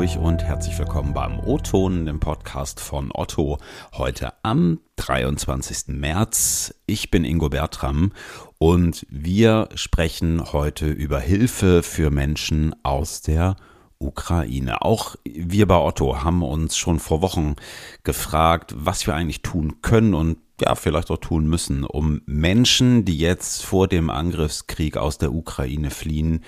Hamburg und herzlich willkommen beim O-Ton, dem Podcast von Otto. Heute am 23. März. Ich bin Ingo Bertram und wir sprechen heute über Hilfe für Menschen aus der Ukraine. Auch wir bei Otto haben uns schon vor Wochen gefragt, was wir eigentlich tun können und ja, vielleicht auch tun müssen, um Menschen, die jetzt vor dem Angriffskrieg aus der Ukraine fliehen,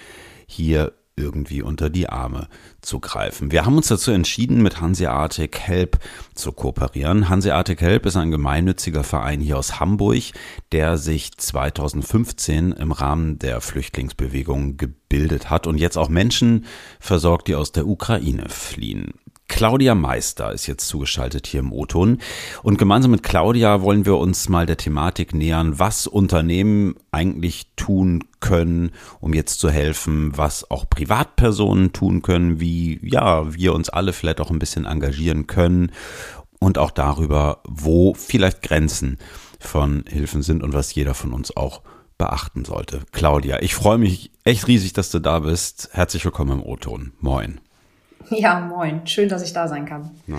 hier irgendwie unter die Arme zu greifen. Wir haben uns dazu entschieden, mit Hanseatic Help zu kooperieren. Hanseatic Help ist ein gemeinnütziger Verein hier aus Hamburg, der sich 2015 im Rahmen der Flüchtlingsbewegung gebildet hat und jetzt auch Menschen versorgt, die aus der Ukraine fliehen. Claudia Meister ist jetzt zugeschaltet hier im O-Ton. Und gemeinsam mit Claudia wollen wir uns mal der Thematik nähern, was Unternehmen eigentlich tun können, um jetzt zu helfen, was auch Privatpersonen tun können, wie, ja, wir uns alle vielleicht auch ein bisschen engagieren können und auch darüber, wo vielleicht Grenzen von Hilfen sind und was jeder von uns auch beachten sollte. Claudia, ich freue mich echt riesig, dass du da bist. Herzlich willkommen im O-Ton. Moin. Ja, moin. Schön, dass ich da sein kann. Ja,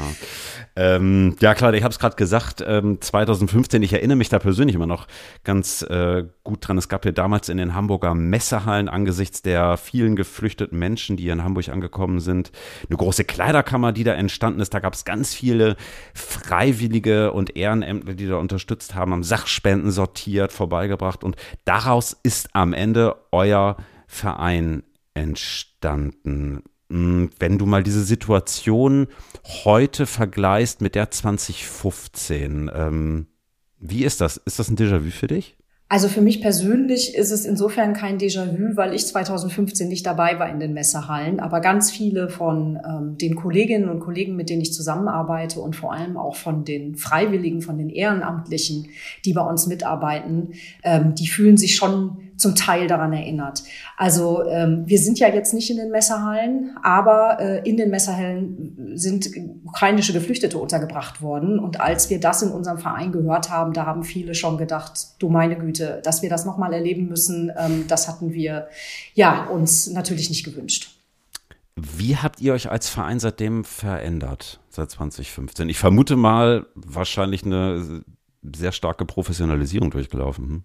ähm, ja klar, ich habe es gerade gesagt, ähm, 2015, ich erinnere mich da persönlich immer noch ganz äh, gut dran. Es gab ja damals in den Hamburger Messehallen angesichts der vielen geflüchteten Menschen, die in Hamburg angekommen sind, eine große Kleiderkammer, die da entstanden ist. Da gab es ganz viele Freiwillige und Ehrenämter, die da unterstützt haben, haben Sachspenden sortiert, vorbeigebracht. Und daraus ist am Ende euer Verein entstanden. Hm, wenn du mal diese Situation heute vergleichst mit der 2015, ähm, wie ist das? Ist das ein Déjà-vu für dich? Also für mich persönlich ist es insofern kein Déjà-vu, weil ich 2015 nicht dabei war in den Messehallen, aber ganz viele von ähm, den Kolleginnen und Kollegen, mit denen ich zusammenarbeite und vor allem auch von den Freiwilligen, von den Ehrenamtlichen, die bei uns mitarbeiten, ähm, die fühlen sich schon zum Teil daran erinnert. Also ähm, wir sind ja jetzt nicht in den Messerhallen, aber äh, in den Messerhallen sind ukrainische Geflüchtete untergebracht worden. Und als wir das in unserem Verein gehört haben, da haben viele schon gedacht, du meine Güte, dass wir das nochmal erleben müssen, ähm, das hatten wir ja uns natürlich nicht gewünscht. Wie habt ihr euch als Verein seitdem verändert, seit 2015? Ich vermute mal, wahrscheinlich eine sehr starke Professionalisierung durchgelaufen. Hm?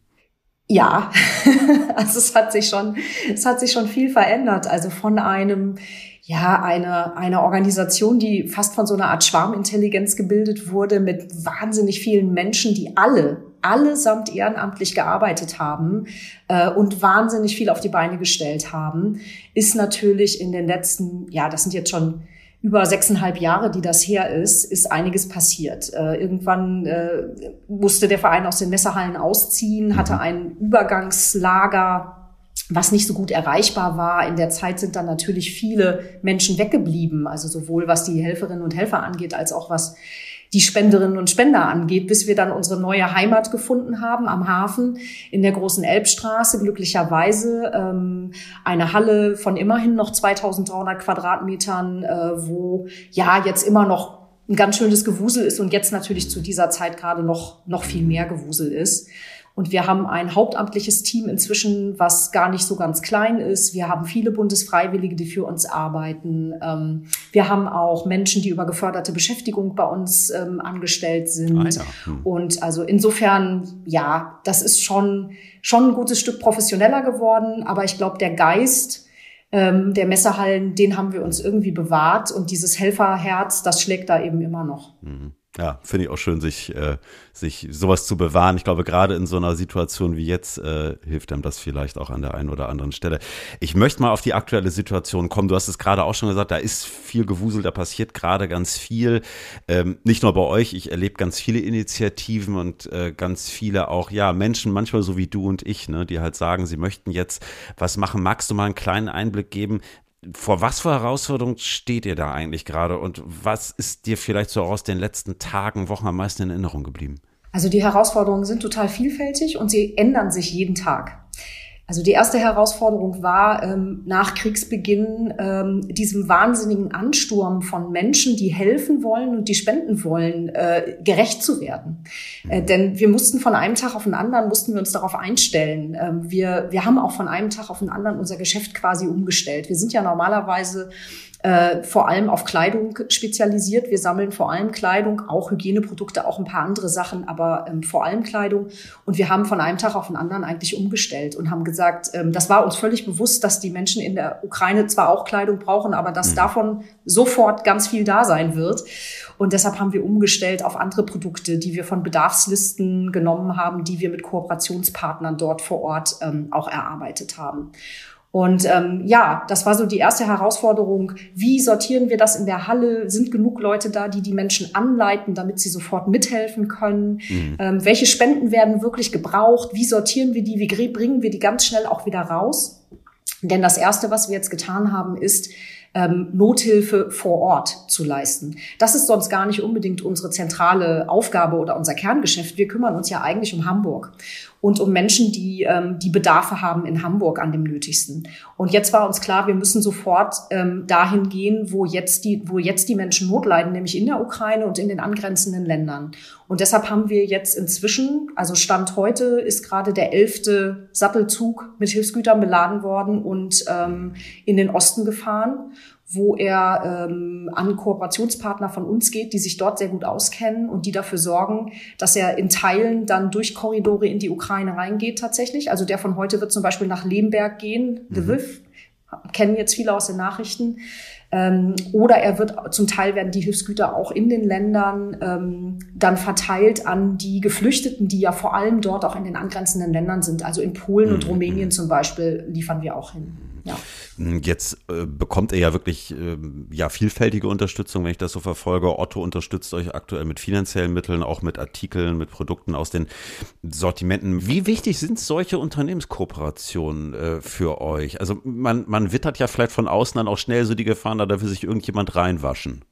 Ja, also es hat sich schon, es hat sich schon viel verändert. Also von einem, ja, eine, eine Organisation, die fast von so einer Art Schwarmintelligenz gebildet wurde mit wahnsinnig vielen Menschen, die alle, allesamt ehrenamtlich gearbeitet haben äh, und wahnsinnig viel auf die Beine gestellt haben, ist natürlich in den letzten, ja, das sind jetzt schon über sechseinhalb Jahre, die das her ist, ist einiges passiert. Äh, irgendwann äh, musste der Verein aus den Messerhallen ausziehen, hatte mhm. ein Übergangslager was nicht so gut erreichbar war. In der Zeit sind dann natürlich viele Menschen weggeblieben, also sowohl was die Helferinnen und Helfer angeht, als auch was die Spenderinnen und Spender angeht, bis wir dann unsere neue Heimat gefunden haben am Hafen in der großen Elbstraße. Glücklicherweise ähm, eine Halle von immerhin noch 2300 Quadratmetern, äh, wo ja jetzt immer noch ein ganz schönes Gewusel ist und jetzt natürlich zu dieser Zeit gerade noch, noch viel mehr Gewusel ist. Und wir haben ein hauptamtliches Team inzwischen, was gar nicht so ganz klein ist. Wir haben viele Bundesfreiwillige, die für uns arbeiten. Ähm, wir haben auch Menschen, die über geförderte Beschäftigung bei uns ähm, angestellt sind. Ah, ja. hm. Und also insofern, ja, das ist schon, schon ein gutes Stück professioneller geworden. Aber ich glaube, der Geist, ähm, der Messerhallen, den haben wir uns irgendwie bewahrt und dieses Helferherz, das schlägt da eben immer noch. Mhm. Ja, finde ich auch schön, sich, äh, sich sowas zu bewahren. Ich glaube, gerade in so einer Situation wie jetzt äh, hilft einem das vielleicht auch an der einen oder anderen Stelle. Ich möchte mal auf die aktuelle Situation kommen. Du hast es gerade auch schon gesagt, da ist viel Gewusel, da passiert gerade ganz viel. Ähm, nicht nur bei euch, ich erlebe ganz viele Initiativen und äh, ganz viele auch, ja, Menschen, manchmal so wie du und ich, ne, die halt sagen, sie möchten jetzt was machen. Magst du mal einen kleinen Einblick geben, vor was für Herausforderungen steht ihr da eigentlich gerade und was ist dir vielleicht so aus den letzten Tagen, Wochen am meisten in Erinnerung geblieben? Also die Herausforderungen sind total vielfältig und sie ändern sich jeden Tag. Also die erste Herausforderung war ähm, nach Kriegsbeginn ähm, diesem wahnsinnigen Ansturm von Menschen, die helfen wollen und die spenden wollen, äh, gerecht zu werden. Äh, denn wir mussten von einem Tag auf den anderen, mussten wir uns darauf einstellen. Ähm, wir, wir haben auch von einem Tag auf den anderen unser Geschäft quasi umgestellt. Wir sind ja normalerweise äh, vor allem auf Kleidung spezialisiert. Wir sammeln vor allem Kleidung, auch Hygieneprodukte, auch ein paar andere Sachen, aber ähm, vor allem Kleidung. Und wir haben von einem Tag auf den anderen eigentlich umgestellt und haben gesagt, ähm, das war uns völlig bewusst, dass die Menschen in der Ukraine zwar auch Kleidung brauchen, aber dass mhm. davon sofort ganz viel da sein wird. Und deshalb haben wir umgestellt auf andere Produkte, die wir von Bedarfslisten genommen haben, die wir mit Kooperationspartnern dort vor Ort ähm, auch erarbeitet haben. Und ähm, ja, das war so die erste Herausforderung. Wie sortieren wir das in der Halle? Sind genug Leute da, die die Menschen anleiten, damit sie sofort mithelfen können? Mhm. Ähm, welche Spenden werden wirklich gebraucht? Wie sortieren wir die? Wie bringen wir die ganz schnell auch wieder raus? Denn das Erste, was wir jetzt getan haben, ist, ähm, Nothilfe vor Ort zu leisten. Das ist sonst gar nicht unbedingt unsere zentrale Aufgabe oder unser Kerngeschäft. Wir kümmern uns ja eigentlich um Hamburg und um Menschen, die ähm, die Bedarfe haben in Hamburg an dem nötigsten. Und jetzt war uns klar, wir müssen sofort ähm, dahin gehen, wo jetzt die, wo jetzt die Menschen Not leiden, nämlich in der Ukraine und in den angrenzenden Ländern. Und deshalb haben wir jetzt inzwischen, also Stand heute ist gerade der elfte Sattelzug mit Hilfsgütern beladen worden und ähm, in den Osten gefahren wo er ähm, an Kooperationspartner von uns geht, die sich dort sehr gut auskennen und die dafür sorgen, dass er in Teilen dann durch Korridore in die Ukraine reingeht tatsächlich. Also der von heute wird zum Beispiel nach Lemberg gehen. Lviv, mhm. kennen jetzt viele aus den Nachrichten. Ähm, oder er wird zum Teil werden die Hilfsgüter auch in den Ländern ähm, dann verteilt an die Geflüchteten, die ja vor allem dort auch in den angrenzenden Ländern sind. Also in Polen mhm. und Rumänien zum Beispiel liefern wir auch hin. Ja. Jetzt äh, bekommt ihr ja wirklich äh, ja vielfältige Unterstützung, wenn ich das so verfolge. Otto unterstützt euch aktuell mit finanziellen Mitteln, auch mit Artikeln, mit Produkten aus den Sortimenten. Wie wichtig sind solche Unternehmenskooperationen äh, für euch? Also man, man wittert ja vielleicht von außen dann auch schnell so die Gefahren, da darf sich irgendjemand reinwaschen.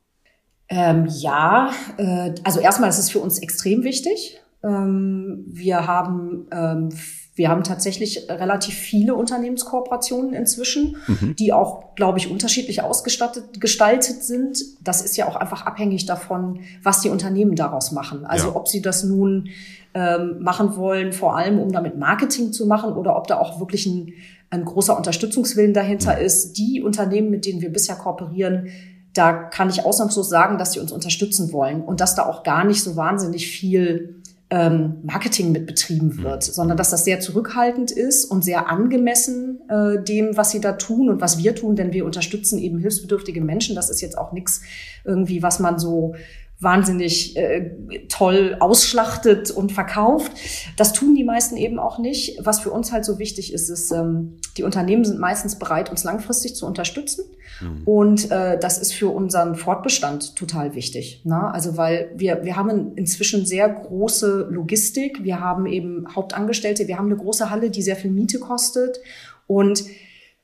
Ähm, ja, äh, also erstmal ist es für uns extrem wichtig. Ähm, wir haben ähm, wir haben tatsächlich relativ viele Unternehmenskooperationen inzwischen, mhm. die auch, glaube ich, unterschiedlich ausgestattet, gestaltet sind. Das ist ja auch einfach abhängig davon, was die Unternehmen daraus machen. Also ja. ob sie das nun ähm, machen wollen, vor allem um damit Marketing zu machen oder ob da auch wirklich ein, ein großer Unterstützungswillen dahinter mhm. ist. Die Unternehmen, mit denen wir bisher kooperieren, da kann ich ausnahmslos sagen, dass sie uns unterstützen wollen und dass da auch gar nicht so wahnsinnig viel ähm, Marketing mit betrieben mhm. wird, mhm. sondern dass das sehr zurückhaltend ist und sehr angemessen äh, dem, was sie da tun und was wir tun, denn wir unterstützen eben hilfsbedürftige Menschen. Das ist jetzt auch nichts irgendwie, was man so wahnsinnig äh, toll ausschlachtet und verkauft. Das tun die meisten eben auch nicht. Was für uns halt so wichtig ist, ist, ähm, die Unternehmen sind meistens bereit, uns langfristig zu unterstützen. Mhm. Und äh, das ist für unseren Fortbestand total wichtig. Ne? Also weil wir, wir haben inzwischen sehr große Logistik, wir haben eben Hauptangestellte, wir haben eine große Halle, die sehr viel Miete kostet. Und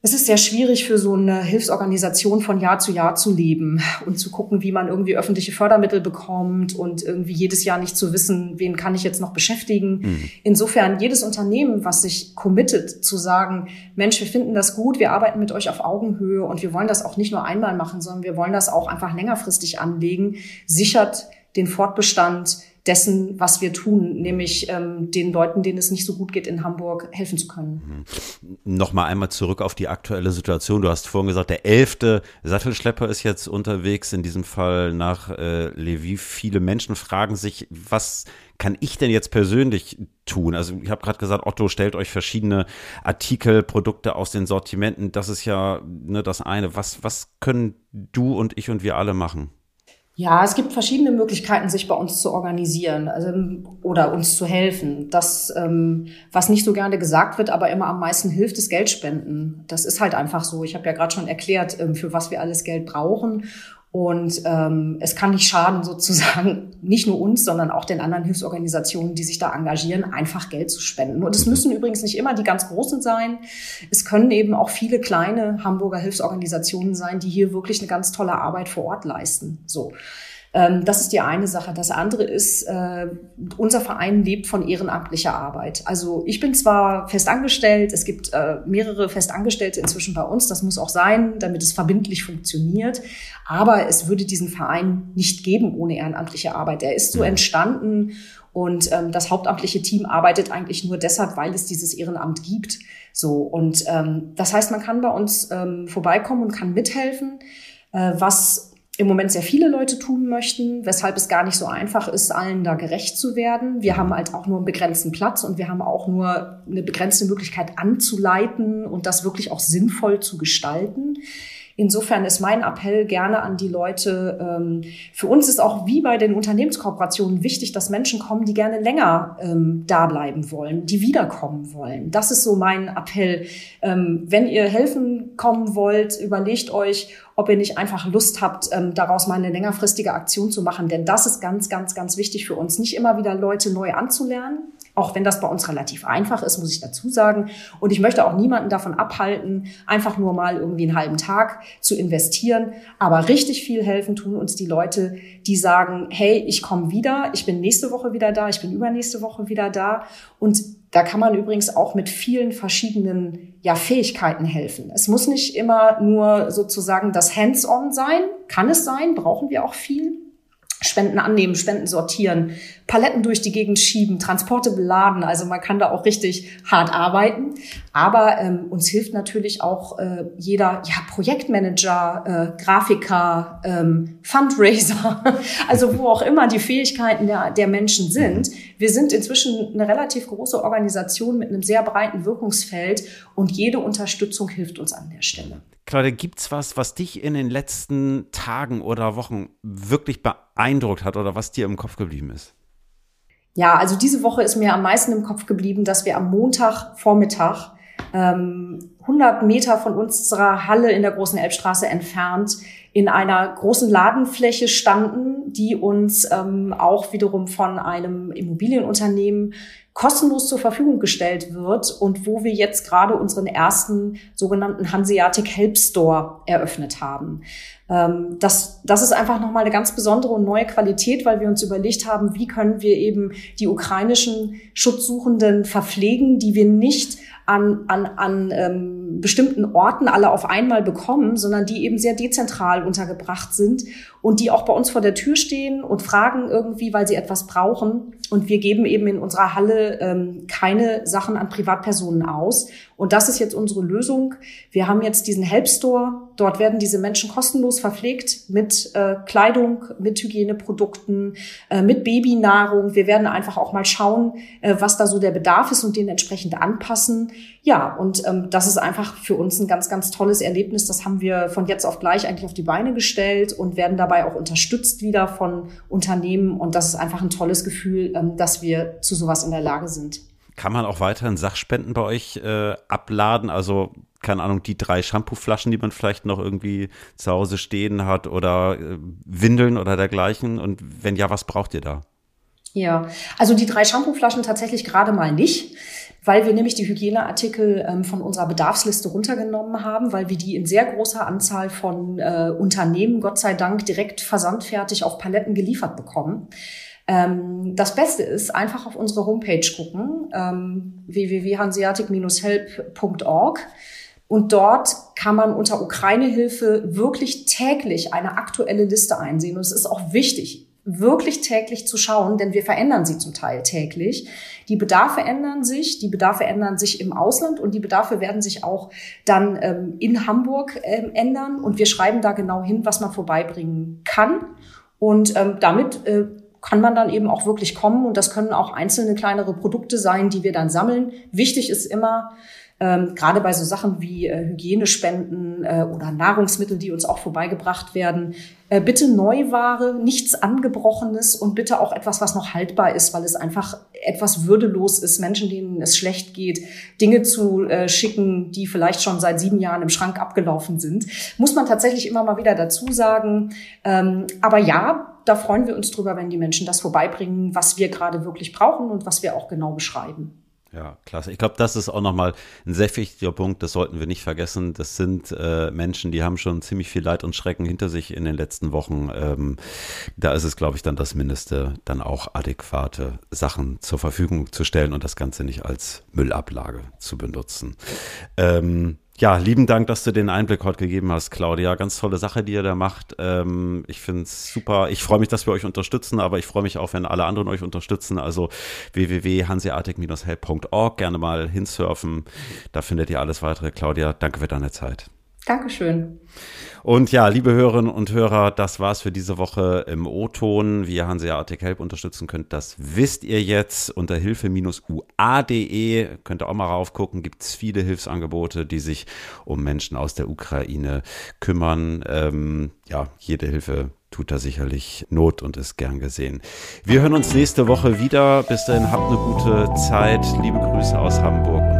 es ist sehr schwierig für so eine Hilfsorganisation von Jahr zu Jahr zu leben und zu gucken, wie man irgendwie öffentliche Fördermittel bekommt und irgendwie jedes Jahr nicht zu wissen, wen kann ich jetzt noch beschäftigen. Mhm. Insofern jedes Unternehmen, was sich committet zu sagen, Mensch, wir finden das gut, wir arbeiten mit euch auf Augenhöhe und wir wollen das auch nicht nur einmal machen, sondern wir wollen das auch einfach längerfristig anlegen, sichert den Fortbestand dessen, was wir tun, nämlich ähm, den Leuten, denen es nicht so gut geht in Hamburg, helfen zu können. Mhm. Nochmal einmal zurück auf die aktuelle Situation. Du hast vorhin gesagt, der elfte Sattelschlepper ist jetzt unterwegs, in diesem Fall nach äh, Lviv. Viele Menschen fragen sich, was kann ich denn jetzt persönlich tun? Also ich habe gerade gesagt, Otto stellt euch verschiedene Artikel, Produkte aus den Sortimenten. Das ist ja ne, das eine. Was, was können du und ich und wir alle machen? Ja, es gibt verschiedene Möglichkeiten, sich bei uns zu organisieren also, oder uns zu helfen. Das, ähm, was nicht so gerne gesagt wird, aber immer am meisten hilft, ist Geldspenden. Das ist halt einfach so. Ich habe ja gerade schon erklärt, ähm, für was wir alles Geld brauchen. Und ähm, es kann nicht schaden, sozusagen nicht nur uns, sondern auch den anderen Hilfsorganisationen, die sich da engagieren, einfach Geld zu spenden. Und es müssen übrigens nicht immer die ganz großen sein. Es können eben auch viele kleine Hamburger Hilfsorganisationen sein, die hier wirklich eine ganz tolle Arbeit vor Ort leisten. So. Ähm, das ist die eine Sache. Das andere ist, äh, unser Verein lebt von ehrenamtlicher Arbeit. Also ich bin zwar festangestellt, es gibt äh, mehrere Festangestellte inzwischen bei uns, das muss auch sein, damit es verbindlich funktioniert, aber es würde diesen Verein nicht geben ohne ehrenamtliche Arbeit. Er ist so entstanden und ähm, das hauptamtliche Team arbeitet eigentlich nur deshalb, weil es dieses Ehrenamt gibt. So und ähm, das heißt, man kann bei uns ähm, vorbeikommen und kann mithelfen. äh, was im Moment sehr viele Leute tun möchten, weshalb es gar nicht so einfach ist, allen da gerecht zu werden. Wir haben halt auch nur einen begrenzten Platz und wir haben auch nur eine begrenzte Möglichkeit anzuleiten und das wirklich auch sinnvoll zu gestalten. Insofern ist mein Appell gerne an die Leute, ähm, für uns ist auch wie bei den Unternehmenskooperationen wichtig, dass Menschen kommen, die gerne länger ähm, da bleiben wollen, die wiederkommen wollen. Das ist so mein Appell. Ähm, wenn ihr helfen kommen wollt, überlegt euch, ob ihr nicht einfach Lust habt, ähm, daraus mal eine längerfristige Aktion zu machen. Denn das ist ganz, ganz, ganz wichtig für uns. Nicht immer wieder Leute neu anzulernen, auch wenn das bei uns relativ einfach ist, muss ich dazu sagen. Und ich möchte auch niemanden davon abhalten, einfach nur mal irgendwie einen halben Tag zu investieren. Aber richtig viel helfen tun uns die Leute, die sagen, hey, ich komme wieder, ich bin nächste Woche wieder da, ich bin übernächste Woche wieder da. Und da kann man übrigens auch mit vielen verschiedenen ja, Fähigkeiten helfen. Es muss nicht immer nur sozusagen das Hands-on sein, kann es sein, brauchen wir auch viel. Spenden annehmen, Spenden sortieren, Paletten durch die Gegend schieben, Transporte beladen. Also man kann da auch richtig hart arbeiten. Aber ähm, uns hilft natürlich auch äh, jeder ja, Projektmanager, äh, Grafiker, ähm, Fundraiser, also wo auch immer die Fähigkeiten der, der Menschen sind. Wir sind inzwischen eine relativ große Organisation mit einem sehr breiten Wirkungsfeld und jede Unterstützung hilft uns an der Stelle. Claudia, gibt's was, was dich in den letzten Tagen oder Wochen wirklich beeindruckt hat oder was dir im Kopf geblieben ist? Ja, also diese Woche ist mir am meisten im Kopf geblieben, dass wir am Montagvormittag ähm, 100 Meter von unserer Halle in der Großen Elbstraße entfernt in einer großen Ladenfläche standen, die uns ähm, auch wiederum von einem Immobilienunternehmen kostenlos zur Verfügung gestellt wird und wo wir jetzt gerade unseren ersten sogenannten Hanseatic Help Store eröffnet haben. Ähm, das, das ist einfach nochmal eine ganz besondere und neue Qualität, weil wir uns überlegt haben, wie können wir eben die ukrainischen Schutzsuchenden verpflegen, die wir nicht an, an, an ähm, bestimmten Orten alle auf einmal bekommen, sondern die eben sehr dezentral untergebracht sind und die auch bei uns vor der Tür stehen und fragen irgendwie, weil sie etwas brauchen. Und wir geben eben in unserer Halle ähm, keine Sachen an Privatpersonen aus. Und das ist jetzt unsere Lösung. Wir haben jetzt diesen Help Store. Dort werden diese Menschen kostenlos verpflegt mit äh, Kleidung, mit Hygieneprodukten, äh, mit Babynahrung. Wir werden einfach auch mal schauen, äh, was da so der Bedarf ist und den entsprechend anpassen. Ja, und ähm, das ist einfach für uns ein ganz, ganz tolles Erlebnis. Das haben wir von jetzt auf gleich eigentlich auf die Beine gestellt und werden dabei auch unterstützt wieder von Unternehmen. Und das ist einfach ein tolles Gefühl, ähm, dass wir zu sowas in der Lage sind. Kann man auch weiterhin Sachspenden bei euch äh, abladen? Also keine Ahnung, die drei Shampooflaschen, die man vielleicht noch irgendwie zu Hause stehen hat oder äh, Windeln oder dergleichen? Und wenn ja, was braucht ihr da? Ja, also die drei Shampooflaschen tatsächlich gerade mal nicht weil wir nämlich die Hygieneartikel ähm, von unserer Bedarfsliste runtergenommen haben, weil wir die in sehr großer Anzahl von äh, Unternehmen, Gott sei Dank, direkt versandfertig auf Paletten geliefert bekommen. Ähm, das Beste ist, einfach auf unsere Homepage gucken, ähm, www.hanseatic-help.org. Und dort kann man unter Ukraine-Hilfe wirklich täglich eine aktuelle Liste einsehen. Und es ist auch wichtig, wirklich täglich zu schauen, denn wir verändern sie zum Teil täglich. Die Bedarfe ändern sich, die Bedarfe ändern sich im Ausland und die Bedarfe werden sich auch dann ähm, in Hamburg ähm, ändern. Und wir schreiben da genau hin, was man vorbeibringen kann. Und ähm, damit äh, kann man dann eben auch wirklich kommen. Und das können auch einzelne kleinere Produkte sein, die wir dann sammeln. Wichtig ist immer, ähm, gerade bei so Sachen wie äh, Hygienespenden äh, oder Nahrungsmittel, die uns auch vorbeigebracht werden, äh, bitte Neuware, nichts Angebrochenes und bitte auch etwas, was noch haltbar ist, weil es einfach etwas würdelos ist, Menschen, denen es schlecht geht, Dinge zu äh, schicken, die vielleicht schon seit sieben Jahren im Schrank abgelaufen sind. Muss man tatsächlich immer mal wieder dazu sagen. Ähm, aber ja, da freuen wir uns drüber, wenn die Menschen das vorbeibringen, was wir gerade wirklich brauchen und was wir auch genau beschreiben. Ja, klasse. Ich glaube, das ist auch nochmal ein sehr wichtiger Punkt, das sollten wir nicht vergessen. Das sind äh, Menschen, die haben schon ziemlich viel Leid und Schrecken hinter sich in den letzten Wochen. Ähm, da ist es, glaube ich, dann das Mindeste, dann auch adäquate Sachen zur Verfügung zu stellen und das Ganze nicht als Müllablage zu benutzen. Ähm, ja, lieben Dank, dass du den Einblick heute gegeben hast, Claudia. Ganz tolle Sache, die ihr da macht. Ähm, ich finde es super. Ich freue mich, dass wir euch unterstützen, aber ich freue mich auch, wenn alle anderen euch unterstützen. Also www.hanseatic-help.org. Gerne mal hinsurfen. Da findet ihr alles weitere. Claudia, danke für deine Zeit. Dankeschön. Und ja, liebe Hörerinnen und Hörer, das war's für diese Woche im O-Ton. Wie ihr Hanseatic Help unterstützen könnt, das wisst ihr jetzt unter hilfe-ua.de. Könnt ihr auch mal raufgucken, gibt's viele Hilfsangebote, die sich um Menschen aus der Ukraine kümmern. Ähm, ja, jede Hilfe tut da sicherlich Not und ist gern gesehen. Wir hören uns nächste Woche wieder. Bis dahin habt eine gute Zeit. Liebe Grüße aus Hamburg